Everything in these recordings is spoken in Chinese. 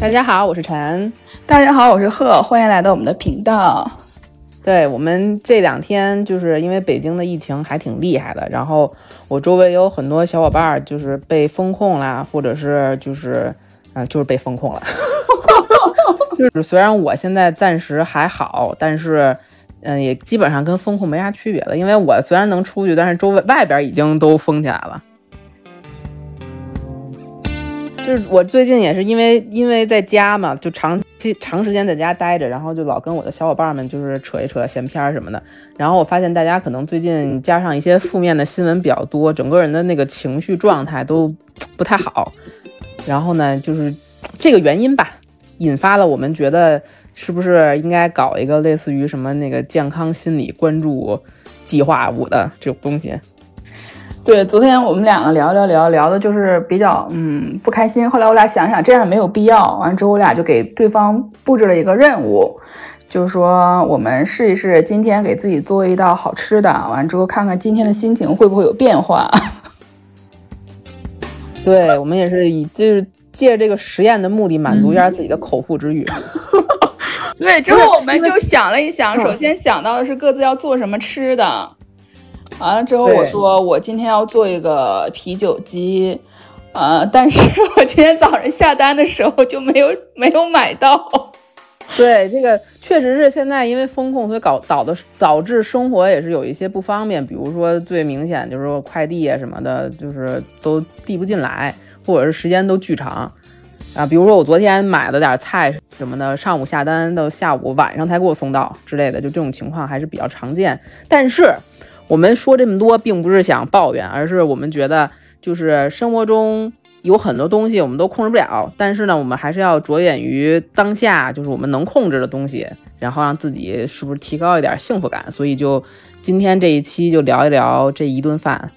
大家好，我是陈。大家好，我是贺，欢迎来到我们的频道。对我们这两天就是因为北京的疫情还挺厉害的，然后我周围有很多小伙伴就是被封控啦，或者是就是啊、就是被封控了。就是虽然我现在暂时还好，但是嗯、也基本上跟封控没啥区别了，因为我虽然能出去，但是周围外边已经都封起来了。就是我最近也是因为因为在家嘛，就长期长时间在家待着，然后就老跟我的小伙伴们就是扯一扯闲篇什么的。然后我发现大家可能最近加上一些负面的新闻比较多，整个人的那个情绪状态都不太好。然后呢，就是这个原因吧，引发了我们觉得是不是应该搞一个类似于什么那个健康心理关注计划五的这种东西。对，昨天我们两个聊聊聊聊的就是比较嗯不开心。后来我俩想想这样没有必要，完之后我俩就给对方布置了一个任务，就是说我们试一试今天给自己做一道好吃的，完之后看看今天的心情会不会有变化。对我们也是以就是借着这个实验的目的，满足一下自己的口腹之欲。对，之后我们就想了一想，首先想到的是各自要做什么吃的。完了之后，我说我今天要做一个啤酒鸡，呃，但是我今天早上下单的时候就没有没有买到。对，这个确实是现在因为风控，所以搞导的导致生活也是有一些不方便。比如说最明显就是说快递啊什么的，就是都递不进来，或者是时间都巨长啊。比如说我昨天买了点菜什么的，上午下单到下午晚上才给我送到之类的，就这种情况还是比较常见。但是我们说这么多，并不是想抱怨，而是我们觉得就是生活中。有很多东西我们都控制不了，但是呢，我们还是要着眼于当下，就是我们能控制的东西，然后让自己是不是提高一点幸福感。所以就今天这一期就聊一聊这一顿饭，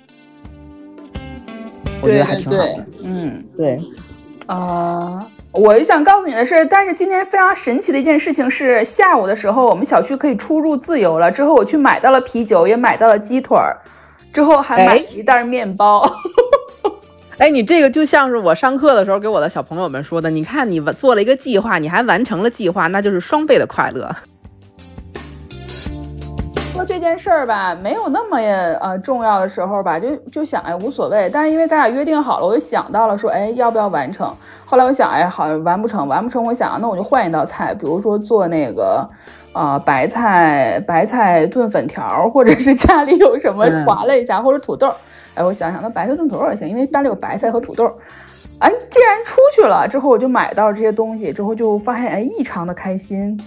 我觉得还挺好的。嗯，对。呃，我想告诉你的是，但是今天非常神奇的一件事情是，下午的时候我们小区可以出入自由了。之后我去买到了啤酒，也买到了鸡腿儿，之后还买了一袋面包。哎，你这个就像是我上课的时候给我的小朋友们说的。你看，你做了一个计划，你还完成了计划，那就是双倍的快乐。说这件事儿吧，没有那么呃重要的时候吧，就就想哎无所谓。但是因为咱俩约定好了，我就想到了说，哎要不要完成？后来我想，哎好完不成，完不成，我想那我就换一道菜，比如说做那个。啊、呃，白菜白菜炖粉条，或者是家里有什么划了一下，嗯、或者土豆。哎，我想想，那白菜炖土豆也行，因为家里有白菜和土豆。哎，既然出去了之后，我就买到这些东西，之后就发现哎异常的开心。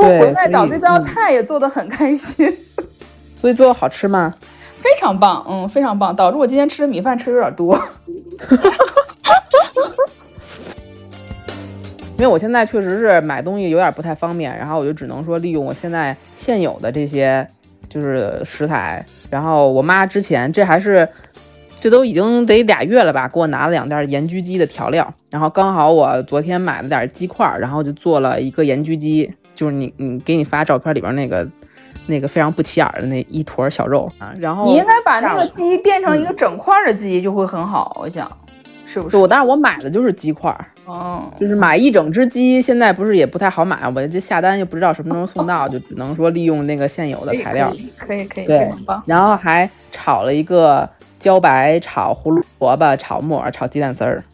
之后回来导致这道菜也做的很开心。所以做的好吃吗？非常棒，嗯，非常棒，导致我今天吃的米饭吃的有点多。因为我现在确实是买东西有点不太方便，然后我就只能说利用我现在现有的这些就是食材。然后我妈之前这还是这都已经得俩月了吧，给我拿了两袋盐焗鸡的调料。然后刚好我昨天买了点鸡块，然后就做了一个盐焗鸡，就是你你给你发照片里边那个那个非常不起眼的那一坨小肉啊。然后你应该把那个鸡变成一个整块的鸡就会很好，我想是不是？我但是我买的就是鸡块。哦，就是买一整只鸡，现在不是也不太好买，我这下单又不知道什么时候送到，就只能说利用那个现有的材料。可以可以，对，然后还炒了一个茭白炒胡萝卜炒木耳炒鸡蛋丝儿，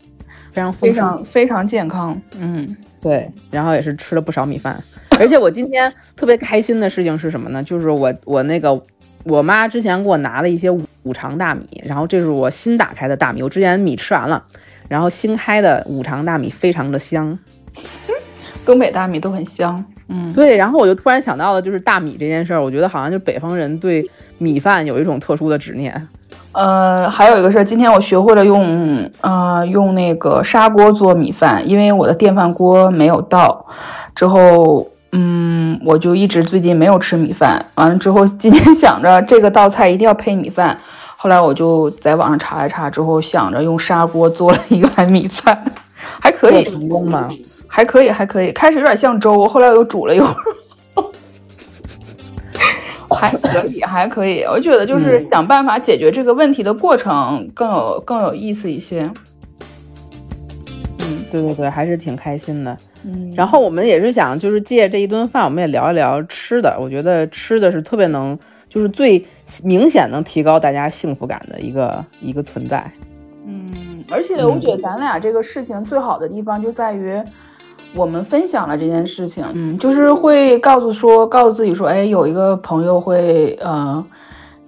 非常非常非常健康。嗯，对，然后也是吃了不少米饭，而且我今天特别开心的事情是什么呢？就是我我那个我妈之前给我拿了一些五常大米，然后这是我新打开的大米，我之前米吃完了。然后新开的五常大米非常的香，东北大米都很香。嗯，对。然后我就突然想到了，就是大米这件事儿，我觉得好像就北方人对米饭有一种特殊的执念。呃，还有一个事儿，今天我学会了用呃用那个砂锅做米饭，因为我的电饭锅没有到。之后，嗯，我就一直最近没有吃米饭。完了之后，今天想着这个道菜一定要配米饭。后来我就在网上查了查，之后想着用砂锅做了一碗米饭，还可以成功吗？还可以，还可以。开始有点像粥，后来我又煮了一会儿，还可以，还可以。我觉得就是想办法解决这个问题的过程更有更有意思一些。对对对，还是挺开心的。嗯，然后我们也是想，就是借这一顿饭，我们也聊一聊吃的。我觉得吃的是特别能，就是最明显能提高大家幸福感的一个一个存在。嗯，而且我觉得咱俩这个事情最好的地方就在于，我们分享了这件事情，嗯，就是会告诉说，告诉自己说，哎，有一个朋友会，呃，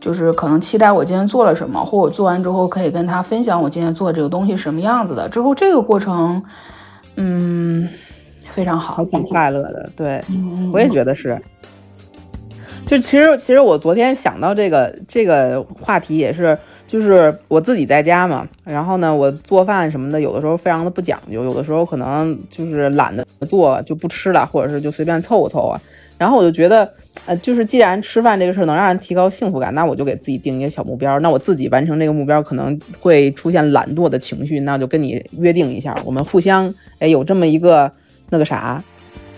就是可能期待我今天做了什么，或我做完之后可以跟他分享我今天做的这个东西什么样子的。之后这个过程，嗯，非常好，还挺快乐的。对，嗯我也觉得是。就其实，其实我昨天想到这个这个话题也是，就是我自己在家嘛，然后呢，我做饭什么的，有的时候非常的不讲究，有的时候可能就是懒得做就不吃了，或者是就随便凑合凑合。然后我就觉得，呃，就是既然吃饭这个事儿能让人提高幸福感，那我就给自己定一个小目标。那我自己完成这个目标可能会出现懒惰的情绪，那就跟你约定一下，我们互相哎有这么一个那个啥，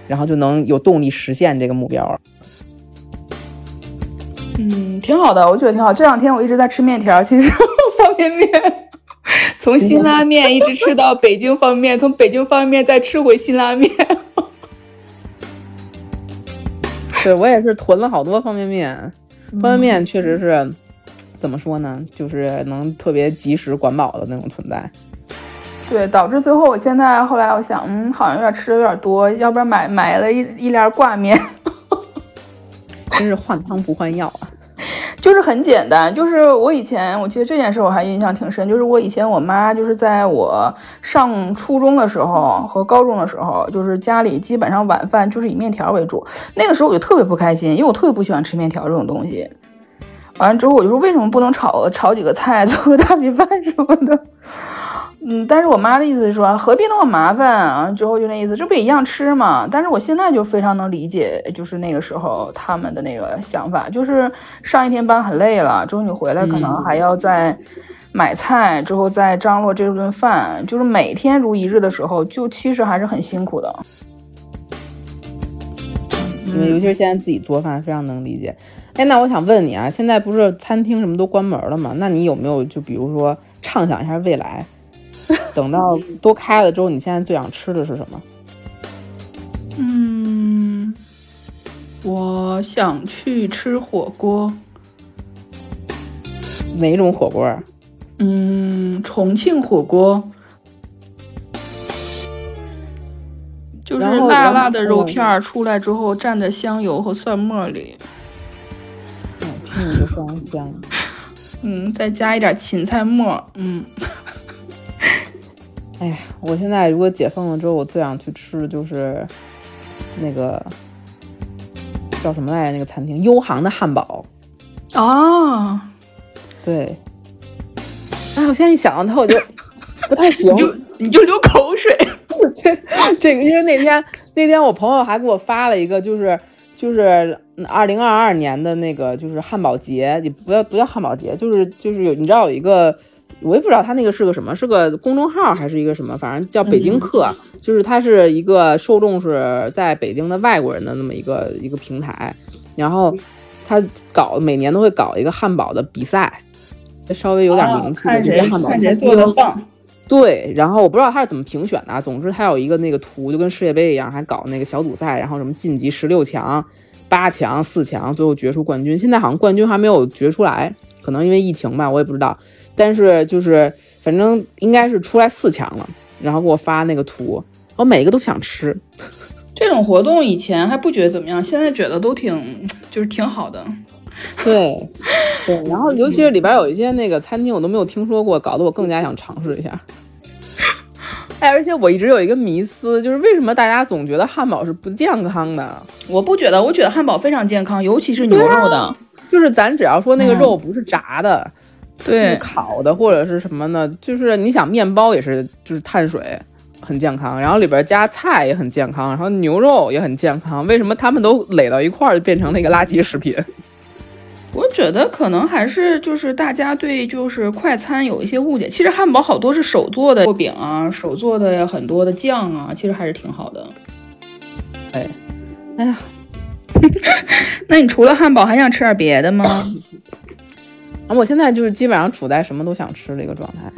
然后就能有动力实现这个目标。嗯，挺好的，我觉得挺好。这两天我一直在吃面条，其实方便面，从辛拉面一直吃到北京方便面，从北京方便面再吃回辛拉面。对我也是囤了好多方便面，方便面确实是怎么说呢，就是能特别及时管饱的那种存在。对，导致最后我现在后来我想，嗯，好像有点吃的有点多，要不然买买了一一帘挂面。真是换汤不换药啊！就是很简单，就是我以前我记得这件事我还印象挺深，就是我以前我妈就是在我上初中的时候和高中的时候，就是家里基本上晚饭就是以面条为主。那个时候我就特别不开心，因为我特别不喜欢吃面条这种东西。完了之后我就说为什么不能炒炒几个菜，做个大米饭什么的。嗯，但是我妈的意思是说，何必那么麻烦啊？之后就那意思，这不也一样吃吗？但是我现在就非常能理解，就是那个时候他们的那个想法，就是上一天班很累了，之后你回来可能还要再买菜，之后再张罗这顿饭，就是每天如一日的时候，就其实还是很辛苦的。嗯尤其是现在自己做饭，非常能理解。哎，那我想问你啊，现在不是餐厅什么都关门了吗？那你有没有就比如说畅想一下未来？等到都开了之后，你现在最想吃的是什么？嗯，我想去吃火锅。哪种火锅？嗯，重庆火锅，就是辣辣的肉片出来之后蘸在香油和蒜末里。嗯，听着就非常香。嗯，再加一点芹菜末。嗯。哎呀，我现在如果解封了之后，我最想去吃的就是那个叫什么来着？那个餐厅优航的汉堡。啊，对。哎，我现在一想到它，我就不太行，你就你就流口水。这 这个，因为那天那天我朋友还给我发了一个，就是就是二零二二年的那个就是汉堡节，也不要不叫汉堡节，就是就是有你知道有一个。我也不知道他那个是个什么，是个公众号还是一个什么，反正叫北京客，嗯、就是它是一个受众是在北京的外国人的那么一个一个平台，然后他搞每年都会搞一个汉堡的比赛，稍微有点名气的这些汉堡餐厅。做棒。对，然后我不知道他是怎么评选的，总之他有一个那个图，就跟世界杯一样，还搞那个小组赛，然后什么晋级十六强、八强、四强，最后决出冠军。现在好像冠军还没有决出来，可能因为疫情吧，我也不知道。但是就是反正应该是出来四强了，然后给我发那个图，我每个都想吃。这种活动以前还不觉得怎么样，现在觉得都挺就是挺好的。对对，然后尤其是里边有一些那个餐厅我都没有听说过，搞得我更加想尝试一下。哎，而且我一直有一个迷思，就是为什么大家总觉得汉堡是不健康的？我不觉得，我觉得汉堡非常健康，尤其是牛肉的。啊、就是咱只要说那个肉不是炸的。嗯对，烤的或者是什么呢？就是你想面包也是，就是碳水很健康，然后里边加菜也很健康，然后牛肉也很健康。为什么他们都垒到一块儿就变成那个垃圾食品？我觉得可能还是就是大家对就是快餐有一些误解。其实汉堡好多是手做的肉饼啊，手做的很多的酱啊，其实还是挺好的。哎，哎呀，那你除了汉堡还想吃点别的吗？我现在就是基本上处在什么都想吃的一个状态。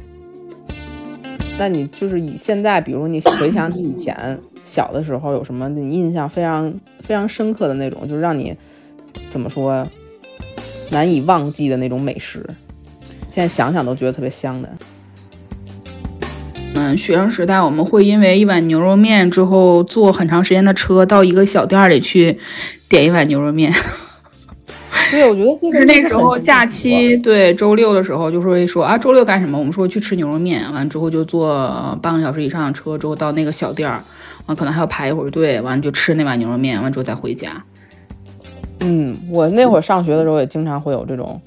那你就是以现在，比如你回想起以前小的时候，有什么你印象非常非常深刻的那种，就是让你怎么说难以忘记的那种美食，现在想想都觉得特别香的。嗯，学生时代我们会因为一碗牛肉面之后坐很长时间的车到一个小店里去点一碗牛肉面。对，我觉得就是那时候假期，对周六的时候，就是会说啊，周六干什么？我们说去吃牛肉面。完之后就坐半个小时以上的车，之后到那个小店儿，完可能还要排一会儿队，完就吃那碗牛肉面，完之后再回家。嗯，我那会儿上学的时候也经常会有这种，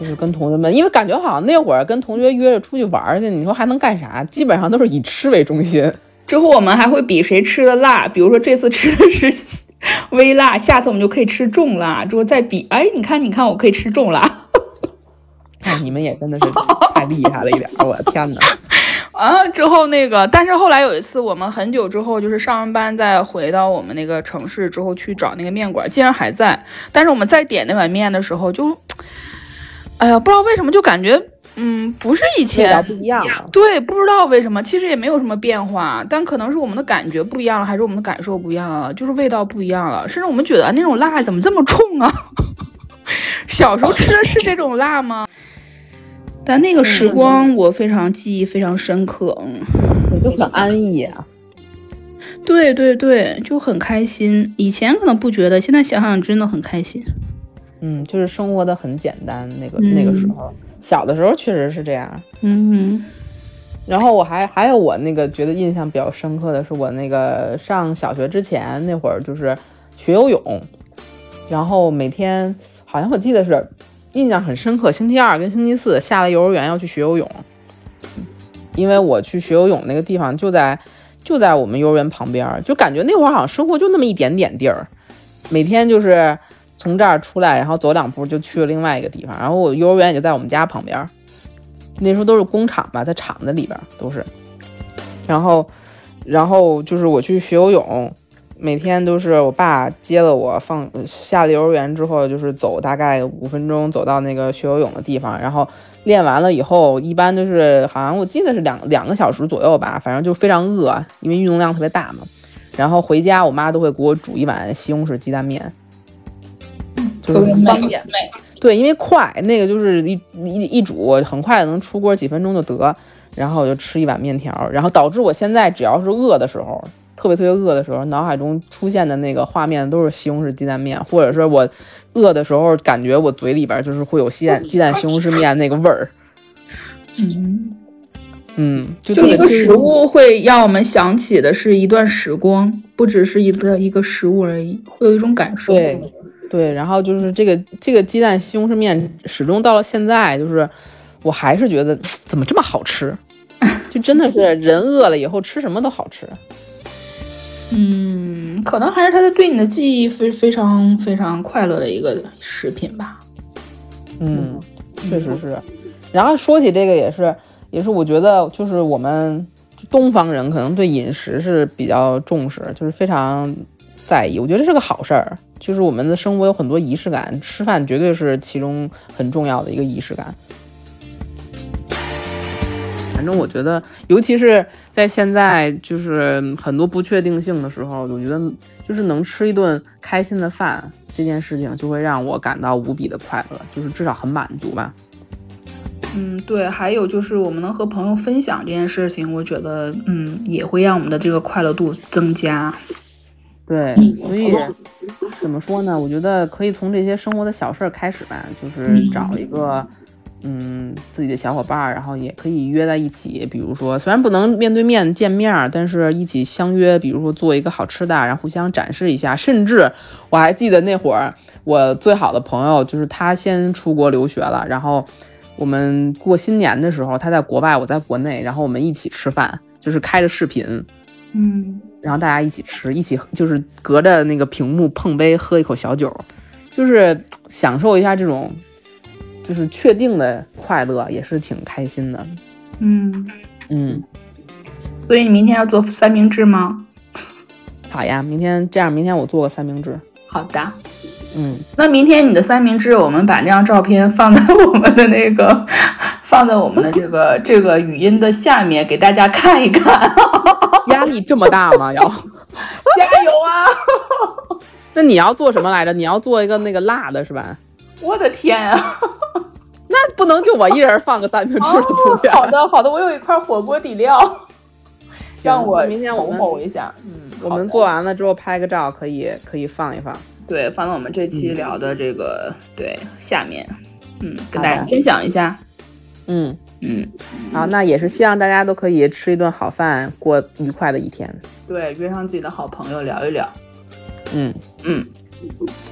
就是跟同学们，因为感觉好像那会儿跟同学约着出去玩去，你说还能干啥？基本上都是以吃为中心。之后我们还会比谁吃的辣，比如说这次吃的是。微辣，下次我们就可以吃重辣，之后再比，哎，你看，你看，我可以吃重辣。哎，你们也真的是 太厉害了一点，我的天哪！啊，之后那个，但是后来有一次，我们很久之后，就是上完班再回到我们那个城市之后去找那个面馆，竟然还在。但是我们再点那碗面的时候，就，哎呀，不知道为什么就感觉。嗯，不是以前不一样了。对，不知道为什么，其实也没有什么变化，但可能是我们的感觉不一样了，还是我们的感受不一样了，就是味道不一样了。甚至我们觉得那种辣怎么这么冲啊？小时候吃的是这种辣吗？但那个时光我非常记忆非常深刻，嗯，我就很安逸啊。对对对，就很开心。以前可能不觉得，现在想想真的很开心。嗯，就是生活的很简单，那个那个时候。小的时候确实是这样，嗯，然后我还还有我那个觉得印象比较深刻的是我那个上小学之前那会儿就是学游泳，然后每天好像我记得是印象很深刻，星期二跟星期四下了幼儿园要去学游泳，因为我去学游泳那个地方就在就在我们幼儿园旁边，就感觉那会儿好像生活就那么一点点地儿，每天就是。从这儿出来，然后走两步就去了另外一个地方。然后我幼儿园也就在我们家旁边，那时候都是工厂吧，在厂子里边都是。然后，然后就是我去学游泳，每天都是我爸接了我，放下了幼儿园之后，就是走大概五分钟走到那个学游泳的地方。然后练完了以后，一般都是好像我记得是两两个小时左右吧，反正就非常饿，因为运动量特别大嘛。然后回家，我妈都会给我煮一碗西红柿鸡蛋面。就是方便，对，因为快，那个就是一一一煮，很快能出锅，几分钟就得。然后我就吃一碗面条，然后导致我现在只要是饿的时候，特别特别饿的时候，脑海中出现的那个画面都是西红柿鸡蛋面，或者是我饿的时候，感觉我嘴里边就是会有鸡蛋鸡蛋西红柿面那个味儿。嗯嗯，就一个食物会让我们想起的是一段时光，不只是一个一个食物而已，会有一种感受。对。对，然后就是这个这个鸡蛋西红柿面，始终到了现在，就是我还是觉得怎么这么好吃，就真的是 人饿了以后吃什么都好吃。嗯，可能还是它的对你的记忆非非常非常快乐的一个食品吧。嗯，确实是。然后说起这个也是也是，我觉得就是我们东方人可能对饮食是比较重视，就是非常在意。我觉得这是个好事儿。就是我们的生活有很多仪式感，吃饭绝对是其中很重要的一个仪式感。反正我觉得，尤其是在现在，就是很多不确定性的时候，我觉得就是能吃一顿开心的饭，这件事情就会让我感到无比的快乐，就是至少很满足吧。嗯，对，还有就是我们能和朋友分享这件事情，我觉得，嗯，也会让我们的这个快乐度增加。对，所以怎么说呢？我觉得可以从这些生活的小事儿开始吧，就是找一个嗯自己的小伙伴儿，然后也可以约在一起。比如说，虽然不能面对面见面，但是一起相约，比如说做一个好吃的，然后互相展示一下。甚至我还记得那会儿，我最好的朋友就是他先出国留学了，然后我们过新年的时候，他在国外，我在国内，然后我们一起吃饭，就是开着视频，嗯。然后大家一起吃，一起就是隔着那个屏幕碰杯喝一口小酒，就是享受一下这种就是确定的快乐，也是挺开心的。嗯嗯，所以你明天要做三明治吗？好呀，明天这样，明天我做个三明治。好的。嗯，那明天你的三明治，我们把那张照片放在我们的那个。放在我们的这个这个语音的下面，给大家看一看。压力这么大吗？要 加油啊！那你要做什么来着？你要做一个那个辣的是吧？我的天啊！那不能就我一人放个三明治的图片。好的，好的，我有一块火锅底料，让我明天我们瞅一下。嗯，我们做完了之后拍个照，可以可以放一放。对，放到我们这期聊的这个对下面，嗯，跟大家分享一下。嗯嗯，好，那也是希望大家都可以吃一顿好饭，过愉快的一天。对，约上自己的好朋友聊一聊。嗯嗯，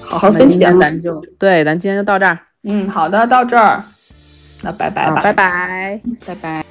好好分享。咱就对，咱今天就到这儿。嗯，好的，到这儿，那拜拜吧，拜拜，拜拜。